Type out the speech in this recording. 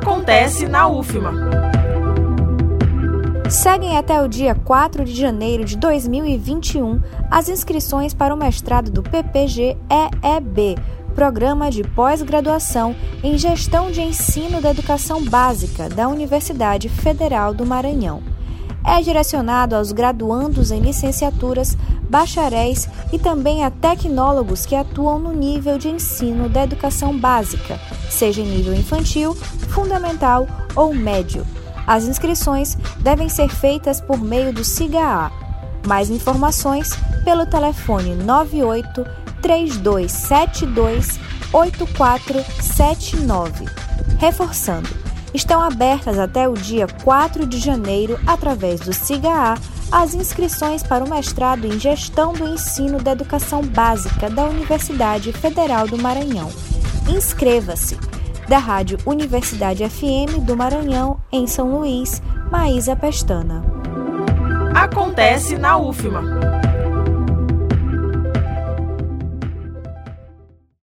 Acontece na UFMA. Seguem até o dia 4 de janeiro de 2021 as inscrições para o mestrado do PPG-EEB, Programa de Pós-Graduação em Gestão de Ensino da Educação Básica da Universidade Federal do Maranhão. É direcionado aos graduandos em licenciaturas, bacharéis e também a tecnólogos que atuam no nível de ensino da educação básica, seja em nível infantil, fundamental ou médio. As inscrições devem ser feitas por meio do SIGA-A. Mais informações pelo telefone 98 3272 8479. Reforçando, estão abertas até o dia 4 de janeiro, através do SIGA-A, as inscrições para o mestrado em Gestão do Ensino da Educação Básica da Universidade Federal do Maranhão. Inscreva-se! Da Rádio Universidade FM do Maranhão, em São Luís, Maísa Pestana. Acontece na UFMA.